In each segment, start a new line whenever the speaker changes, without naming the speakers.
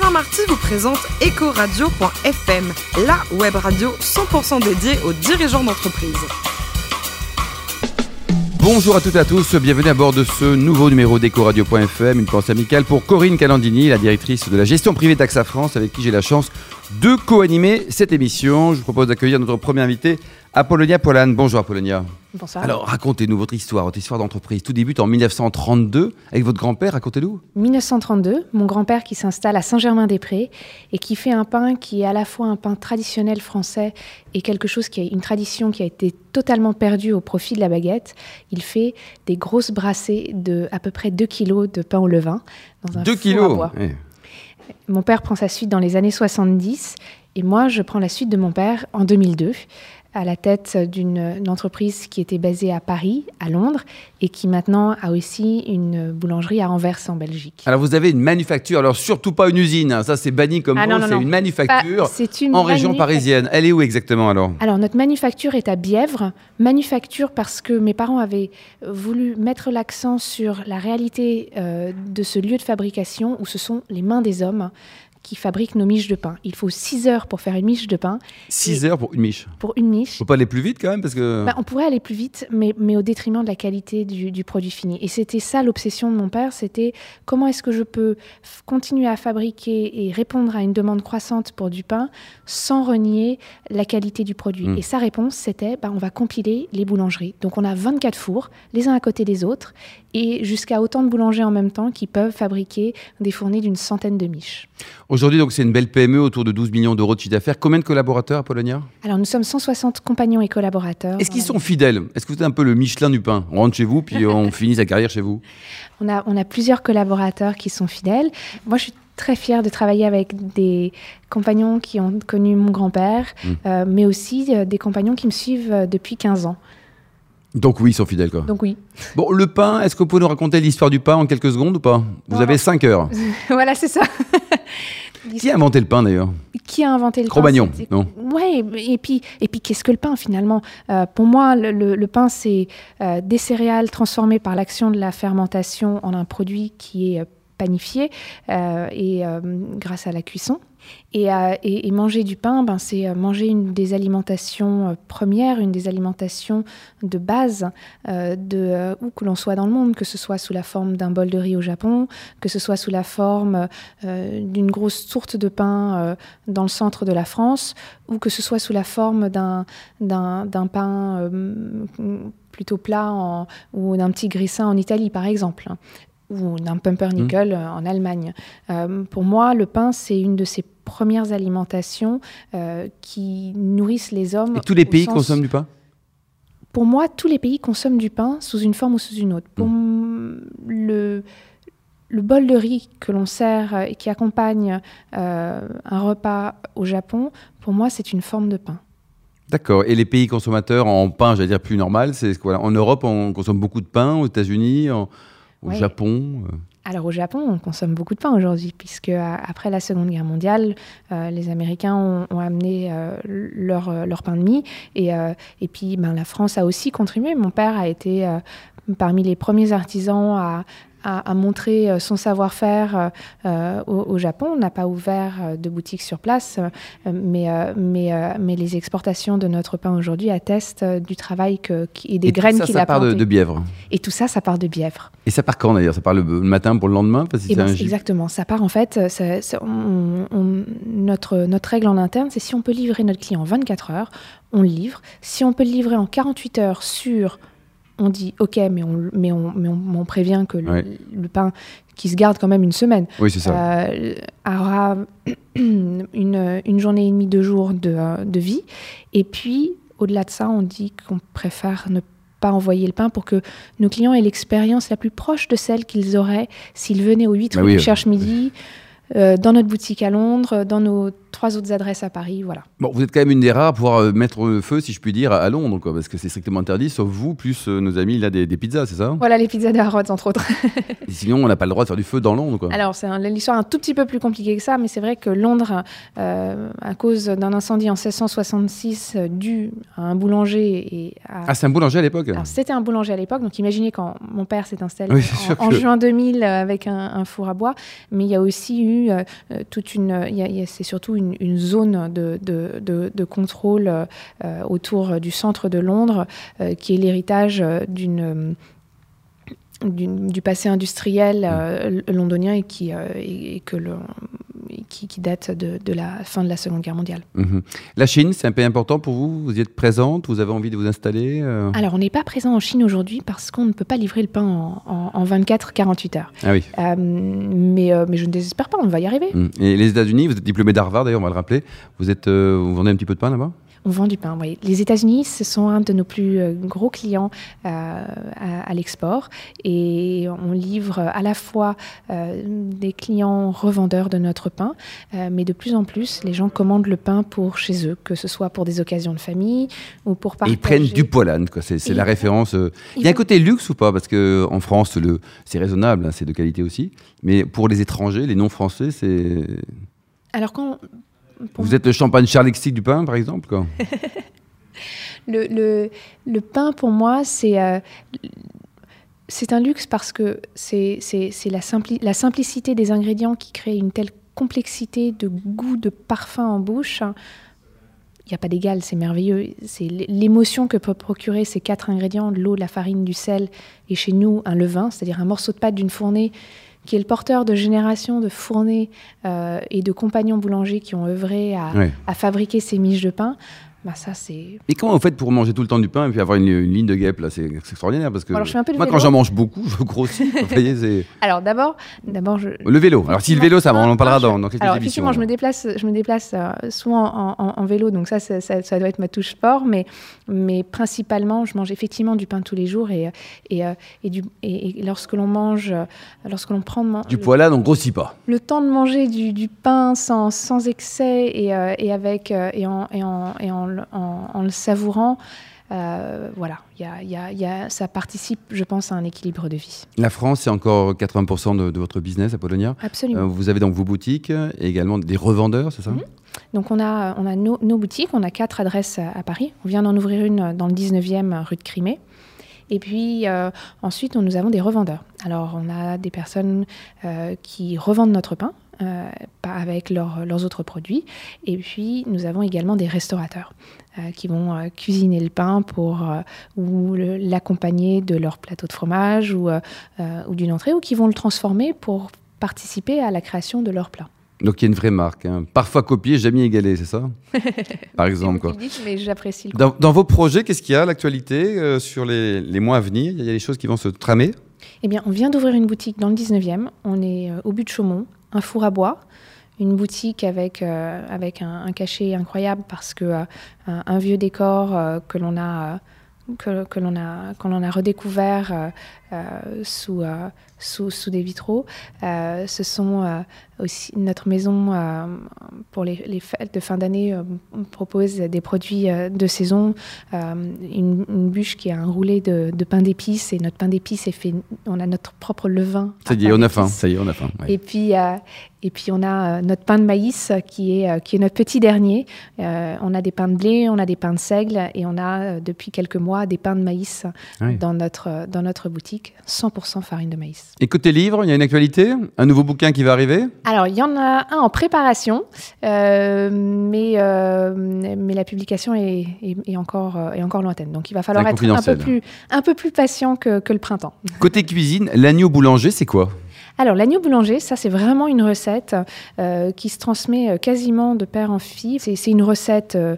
Alain Marty vous présente Ecoradio.fm, la web radio 100% dédiée aux dirigeants d'entreprise.
Bonjour à toutes et à tous, bienvenue à bord de ce nouveau numéro d'Ecoradio.fm, une pensée amicale pour Corinne Calandini, la directrice de la gestion privée d'AXA France, avec qui j'ai la chance de co-animer cette émission. Je vous propose d'accueillir notre premier invité, Apollonia Polane. Bonjour Apollonia.
Bonsoir.
Alors racontez-nous votre histoire, votre histoire d'entreprise. Tout débute en 1932 avec votre grand-père, racontez-nous.
1932, mon grand-père qui s'installe à Saint-Germain-des-Prés et qui fait un pain qui est à la fois un pain traditionnel français et quelque chose qui est une tradition qui a été totalement perdue au profit de la baguette. Il fait des grosses brassées de à peu près 2 kilos de pain au levain dans un
2
four à
kilos
bois.
oui.
Mon père prend sa suite dans les années 70 et moi, je prends la suite de mon père en 2002 à la tête d'une une entreprise qui était basée à Paris, à Londres, et qui maintenant a aussi une boulangerie à Anvers en Belgique.
Alors vous avez une manufacture, alors surtout pas une usine, hein, ça c'est banni comme
Ah,
mot, c'est une manufacture
Bah, une
en région parisienne. Elle est où exactement alors?
Alors, notre manufacture est à Bièvre. Manufacture parce que mes parents avaient voulu mettre l'accent sur la réalité euh, de ce lieu de fabrication où ce sont les mains des hommes qui fabriquent nos miches de pain. Il faut 6 heures pour faire une miche de pain.
6
Et-
heures pour une miche.
Pour une miche,
Faut pas aller plus vite quand même parce que...
bah, on pourrait aller plus vite, mais, mais au détriment de la qualité du, du produit fini. Et c'était ça l'obsession de mon père, c'était comment est-ce que je peux continuer à fabriquer et répondre à une demande croissante pour du pain sans renier la qualité du produit.
Mm.
Et sa réponse, c'était, bah, on va compiler les boulangeries. Donc on a 24 fours, les uns à côté des autres, et jusqu'à autant de boulangers en même temps qui peuvent fabriquer des fournées d'une centaine de miches.
Aujourd'hui donc c'est une belle PME autour de 12 millions d'euros de chiffre d'affaires. Combien de collaborateurs Apollonia?
Alors nous sommes 160 compagnons et collaborateurs.
Est-ce qu'ils
la
sont fidèles? Est-ce que vous êtes un peu le Michelin du pain? On rentre chez vous puis on finit sa carrière chez vous
On a, on a plusieurs collaborateurs qui sont fidèles. Moi, je suis très fière de travailler avec des compagnons qui ont connu mon grand-père,
Mm.
euh, mais aussi euh, des compagnons qui me suivent euh, depuis 15 ans.
Donc oui, ils sont fidèles quoi.
Donc oui.
Bon, le pain, est-ce que vous pouvez nous raconter l'histoire du pain en quelques secondes ou pas? Vous
Non,
avez
non.
5 heures.
voilà, c'est ça.
Qui a inventé le pain d'ailleurs?
Qui a inventé le
Cro-Magnon,
pain
non?
Ouais, et puis, et puis qu'est-ce que le pain finalement? Euh, Pour moi, le, le- le pain, c'est euh, des céréales transformées par l'action de la fermentation en un produit qui est panifié euh, et euh, grâce à la cuisson. Et, euh, et- et manger du pain, ben, c'est manger une des alimentations premières, une des alimentations de base de où que l'on soit dans le monde, que ce soit sous la forme d'un bol de riz au Japon, que ce soit sous la forme d'une grosse tourte de pain dans le centre de la France, ou que ce soit sous la forme d'un pain plutôt plat ou d'un petit graissin en Italie, par exemple, ou d'un pumpernickel euh, en Allemagne. Euh, pour moi, le pain, c'est une de ces premières alimentations euh, qui nourrissent les hommes.
Et tous les pays
sens-
consomment du pain?
Pour moi, tous les pays consomment du pain sous une forme ou sous une autre. Pour
Mm.
m- le, le bol de riz que l'on sert et qui accompagne euh, un repas au Japon, pour moi, c'est une forme de pain.
D'accord. Et les pays consommateurs en pain, j'allais dire plus normal, c'est En Europe, on consomme beaucoup de pain, aux États-Unis, en- au
Ouais.
Japon. euh.
Alors au Japon, on consomme beaucoup de pain aujourd'hui, puisque euh, après la Seconde Guerre mondiale, euh, les Américains ont, ont amené euh, leur, leur pain de mie, et, euh, et puis ben, la France a aussi contribué. Mon père a été parmi les premiers artisans à, à, à montrer euh, son savoir-faire euh, euh, au, au Japon. On n'a pas ouvert de boutique sur place, mais, mais, mais les exportations de notre pain aujourd'hui attestent du travail que, et des
Et tout
graines
ça,
qu'il
ça
a
part de, Bièvre.
Et tout ça, ça part de Bièvre.
Et ça part quand d'ailleurs? Ça part le, le matin pour le lendemain parce que
Eh ben,
un
exactement. Ça part en fait. ça- ça- on- on- notre, notre règle en interne, c'est si on peut livrer notre client en 24 heures, on le livre. Si on peut le livrer en 48 heures sur, on dit OK, mais on, mais on, mais on, on prévient que le,
Ouais.
le pain qui se garde quand même une semaine
Oui, c'est ça.
euh, aura une, une journée et demie, deux jours de, de vie. Et puis, au-delà de ça, on dit qu'on préfère ne pas envoyer le pain pour que nos clients aient l'expérience la plus proche de celle qu'ils auraient s'ils venaient au 8
Bah oui, euh,
Cherche Midi, euh, dans notre boutique à Londres, dans nos trois autres adresses à Paris, voilà.
Bon, vous êtes quand même une des rares à pouvoir mettre le feu, si je puis dire, à Londres, quoi, parce que c'est strictement interdit, sauf vous, plus nos amis là des, des pizzas, c'est ça
Voilà, les pizzas de Harrods, entre autres.
Et sinon, on n'a pas le droit de faire du feu dans Londres, quoi.
Alors, c'est l'histoire un tout petit peu plus compliquée que ça, mais c'est vrai que Londres, à cause d'un incendie en 1666 dû à un boulanger et à...
Ah, c'est un boulanger à l'époque?
C'était un boulanger à l'époque, donc imaginez quand mon père s'est installé en, juin 2000 avec un, four à bois, mais il y a aussi eu toute une... c'est surtout une, zone de, de, de, contrôle autour du centre de Londres, qui est l'héritage d'une du, passé industriel euh, londonien et qui, euh, que le, qui, date de, la fin de la Seconde Guerre mondiale.
Mhm. La Chine, c'est un pays important pour vous Vous y êtes présente Vous avez envie de vous installer euh?
Alors, on n'est pas présent en Chine aujourd'hui parce qu'on ne peut pas livrer le pain en, en, 24-48 heures.
Ah oui.
mais, mais je ne désespère pas, on va y arriver.
Mhm. Et les États-Unis, vous êtes diplômé d'Harvard d'ailleurs, on va le rappeler. Vous, êtes, vous vendez un petit peu de pain là-bas?
On vend du pain, oui. Les États-Unis, ce sont un de nos plus euh, gros clients euh, à, l'export et on livre à la fois euh, des clients revendeurs de notre pain, mais de plus en plus, les gens commandent le pain pour chez eux, que ce soit pour des occasions de famille ou pour partager.
ils prennent du poilane, quoi. C'est, la référence. Il y a un côté luxe ou pas? Parce qu'en France, le, c'est raisonnable, hein, c'est de qualité aussi. Mais pour les étrangers, les non-français, c'est.
Alors quand
vous êtes le champagne charlexique du pain, par exemple quoi.
le, le, pain, pour moi, c'est euh, c'est un luxe parce que c'est la, la simplicité des ingrédients qui crée une telle complexité de goût, de parfum en bouche. Il n'y a pas d'égal, c'est merveilleux. C'est l'émotion que peut procurer ces quatre ingrédients, l'eau, la farine, du sel, et chez nous, un levain, c'est-à-dire un morceau de pâte d'une fournée qui est le porteur de générations de fournées euh, et de compagnons boulangers qui ont œuvré à, à fabriquer ces miches de pain, bah ça, c'est...
Et comment vous faites pour manger tout le temps du pain et puis avoir une, ligne de guêpe là C'est extraordinaire parce que
Alors, je fais un peu
moi, quand j'en mange beaucoup, je grossis. voyez,
Alors d'abord, d'abord je...
le vélo. Alors si le vélo, ça, on en parlera dans, dans quelques
Alors,
émissions.
Effectivement, je me déplace, je me déplace euh, souvent en, vélo, donc ça ça, ça doit être ma touche sport, mais, mais principalement, je mange effectivement du pain tous les jours et, et, euh, et, du, et, lorsque l'on mange, euh, lorsque l'on prend
du poids on grossit pas.
Le temps de manger du, du pain sans, sans excès et, et avec et en, et en, en en, le savourant. Euh, voilà, y y a, ça participe, je pense, à un équilibre de vie.
La France, c'est encore 80% de, votre business à Polonia.
Absolument. Euh,
vous avez donc vos boutiques et également des revendeurs, c'est ça mhm.
Donc on a, on a nos, boutiques, on a quatre adresses à, Paris. On vient d'en ouvrir une dans le 19e rue de Crimée. Et puis euh, ensuite, nous avons des revendeurs. Alors on a des personnes qui revendent notre pain, euh, avec leurs autres produits. Et puis, nous avons également des restaurateurs euh, qui vont euh, cuisiner le pain pour, ou l'accompagner de leur plateau de fromage ou, ou d'une entrée, ou qui vont le transformer pour participer à la création de leur plat.
Donc il y a une vraie marque, hein. parfois copiée, jamais égalée, c'est ça? Par exemple. Quoi.
mais j'apprécie
dans, dans, vos projets, qu'est-ce qu'il y a à l'actualité sur les, les, mois à venir? Il y a des choses qui vont se tramer?
Eh bien, on vient d'ouvrir une boutique dans le 19e. On est au but de Chaumont un four à bois, une boutique avec, euh, avec un, cachet incroyable parce que euh, un, vieux décor euh, que l'on a que, l'on a, a redécouvert sous, sous, sous, des vitraux. ce sont aussi notre maison pour les, les, fêtes de fin d'année propose des produits de saison. Une, bûche qui a un roulé de, pain d'épices et notre pain d'épices est fait. On a notre propre levain.
Ça y est, on a faim. Ça y est, on a faim.
Et puis et puis on a euh, notre pain de maïs qui est, euh, qui est notre petit dernier. Euh, on a des pains de blé, on a des pains de seigle et on a depuis quelques mois des pains de maïs dans, notre, dans notre boutique, 100% farine de maïs.
Et côté livre, il y a une actualité? Un nouveau bouquin qui va arriver?
Alors il y en a un en préparation, mais, mais la publication est, est, encore, est encore lointaine. Donc il va falloir être un peu, plus, un peu plus patient que, que le printemps.
Côté cuisine, l'agneau boulanger, c'est quoi?
Alors, l'agneau boulanger, ça, c'est vraiment une recette euh, qui se transmet euh, quasiment de père en fille. C'est une recette euh,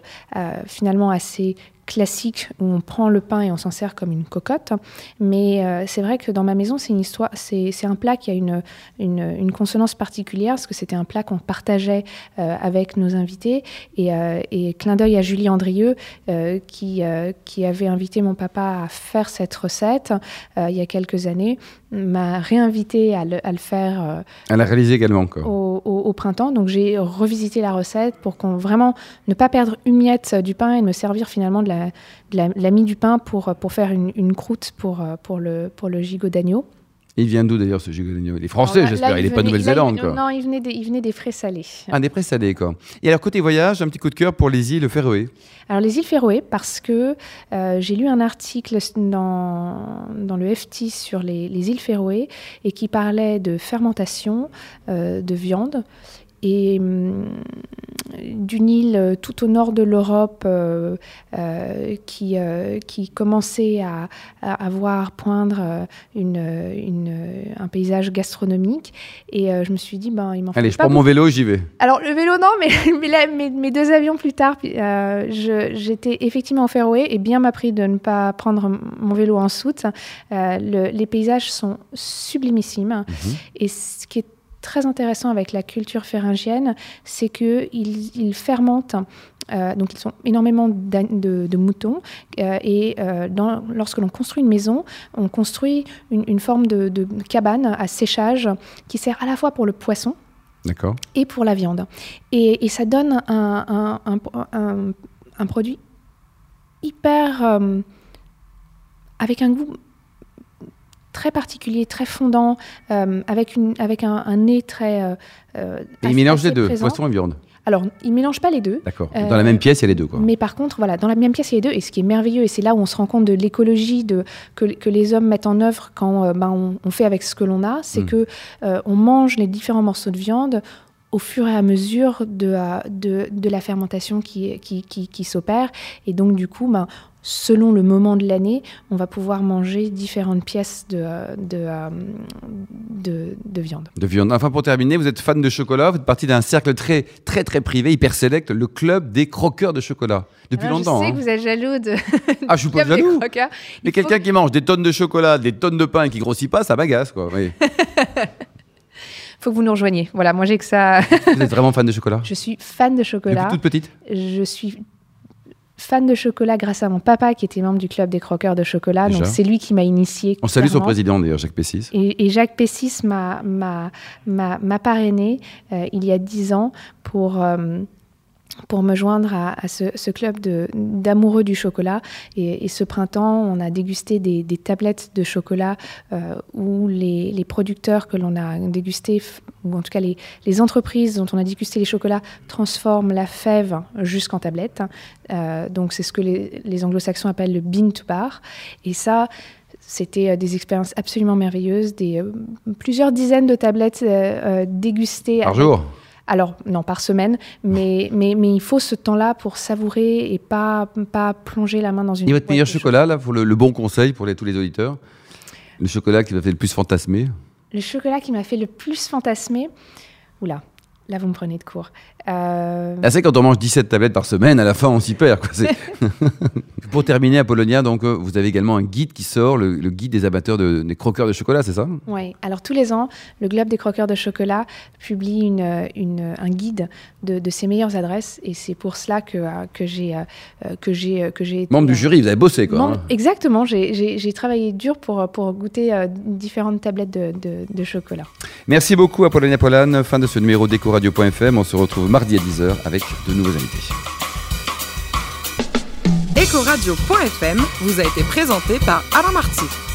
finalement assez classique où on prend le pain et on s'en sert comme une cocotte. Mais euh, c'est vrai que dans ma maison, c'est une histoire, c'est, un plat qui a une, une, consonance particulière parce que c'était un plat qu'on partageait euh, avec nos invités. Et, euh, et, clin d'œil à Julie Andrieux qui, qui avait invité mon papa à faire cette recette il y a quelques années, m'a réinvité à le, à le faire.
à la réaliser également.
Au, au printemps. Donc j'ai revisité la recette pour qu'on vraiment ne pas perdre une miette du pain et me servir finalement de la, de la, mie du pain pour, pour faire une, une croûte pour, pour, le, pour le gigot d'agneau.
Il vient d'où d'ailleurs ce gigot d'agneau? Il est français, j'espère. Il n'est pas Nouvelle-Zélande.
Non, il venait, des, il venait des frais salés.
Ah, des frais salés, quoi. Et alors, côté voyage, un petit coup de cœur pour les îles Féroé
Alors, les îles Féroé, parce que euh, j'ai lu un article dans, dans le FT sur les, les îles Féroé et qui parlait de fermentation euh, de viande et hum, d'une île euh, tout au nord de l'Europe euh, euh, qui, qui commençait à, à, voir poindre une, une, un paysage gastronomique. Et je me suis dit, ben, il m'en
faut Allez, je prends mon vélo, j'y vais.
Alors, le vélo, non, mais, mais mes, deux avions plus tard, j'étais effectivement en Féroé et bien m'a pris de ne pas prendre mon vélo en soute. les paysages sont sublimissimes. Mhm. Et ce qui est très intéressant avec la culture féringienne, c'est qu'ils ils fermentent. Euh, donc, ils ont énormément de, moutons. Euh, et euh, lorsque l'on construit une maison, on construit une, forme de, cabane à séchage qui sert à la fois pour le poisson et pour la viande. Et, ça donne un, un produit hyper. avec un goût très particulier, très fondant, euh, avec, une, avec un, nez très. Euh,
euh il mélange les deux, poisson et viande.
Alors, il mélange pas les deux.
D'accord. Dans la même pièce, il y a les deux, quoi.
Mais par contre, voilà, dans la même pièce, il y a les deux. Et ce qui est merveilleux, et c'est là où on se rend compte de l'écologie de, que, que, les hommes mettent en œuvre quand ben, on, fait avec ce que l'on a, c'est hmm. que on mange les différents morceaux de viande au fur et à mesure de, de, de la fermentation qui, qui, qui, qui s'opère. Et donc, du coup, ben, selon le moment de l'année, on va pouvoir manger différentes pièces de, de, de, viande.
De viande. Enfin, pour terminer, vous êtes fan de chocolat, vous êtes partie d'un cercle très, très, très privé, hyper select, le club des croqueurs de chocolat. Depuis longtemps.
Je sais
que
vous êtes jaloux de.
Ah, je suis pas jaloux. Mais quelqu'un qui mange des tonnes de chocolat, des tonnes de pain et qui grossit pas, ça m'agace, quoi. Oui.
faut que vous nous rejoigniez. Voilà, moi j'ai que ça.
vous êtes vraiment fan de chocolat
Je suis fan de chocolat.
Depuis toute petite
Je suis fan de chocolat grâce à mon papa qui était membre du club des croqueurs de chocolat. Donc c'est lui qui m'a initié.
On salue son président d'ailleurs, Jacques Pessis.
Et, Jacques Pessis m'a parrainé euh, il y a dix ans pour euh, pour me joindre à, ce, club d'amoureux du chocolat. Et, ce printemps, on a dégusté des, tablettes de chocolat euh, où les, producteurs que l'on a dégusté, ou en tout cas les, entreprises dont on a dégusté les chocolats, transforment la fève jusqu'en tablette. Euh, donc c'est ce que les, anglo-saxons appellent le bean to bar. Et ça, c'était euh, des expériences absolument merveilleuses, plusieurs dizaines de tablettes dégustées.
Par jour?
Alors, non, par semaine, mais, mais, mais il faut ce temps-là pour savourer et pas, pas plonger la main dans une.
Et votre meilleur chocolat, là, pour le, bon conseil pour les, tous les auditeurs? Le chocolat qui m'a fait le plus fantasmer?
Le chocolat qui m'a fait le plus fantasmer? Oula, là, vous me prenez de court.
Euh... Ah, c'est quand on mange 17 tablettes par semaine, à la fin, on s'y perd. Pour terminer, Apollonia, donc, euh, vous avez également un guide qui sort, le, guide des amateurs de, des croqueurs de chocolat, c'est ça?
Oui. Alors, tous les ans, le Globe des croqueurs de chocolat publie une, une, un guide de, de, ses meilleures adresses. Et c'est pour cela que, euh, que j'ai euh, que j'ai que j'ai
membre du jury. Vous avez bossé, quoi.
Hein. Exactement. J'ai travaillé dur pour, pour goûter différentes tablettes de, de, chocolat.
Merci beaucoup, Apollonia Polane. Fin de ce numéro d'EcoRadio.fm. On se retrouve mardi à 10h avec de nouveaux invités.
Ecoradio.fm vous a été présenté par Alain Marty.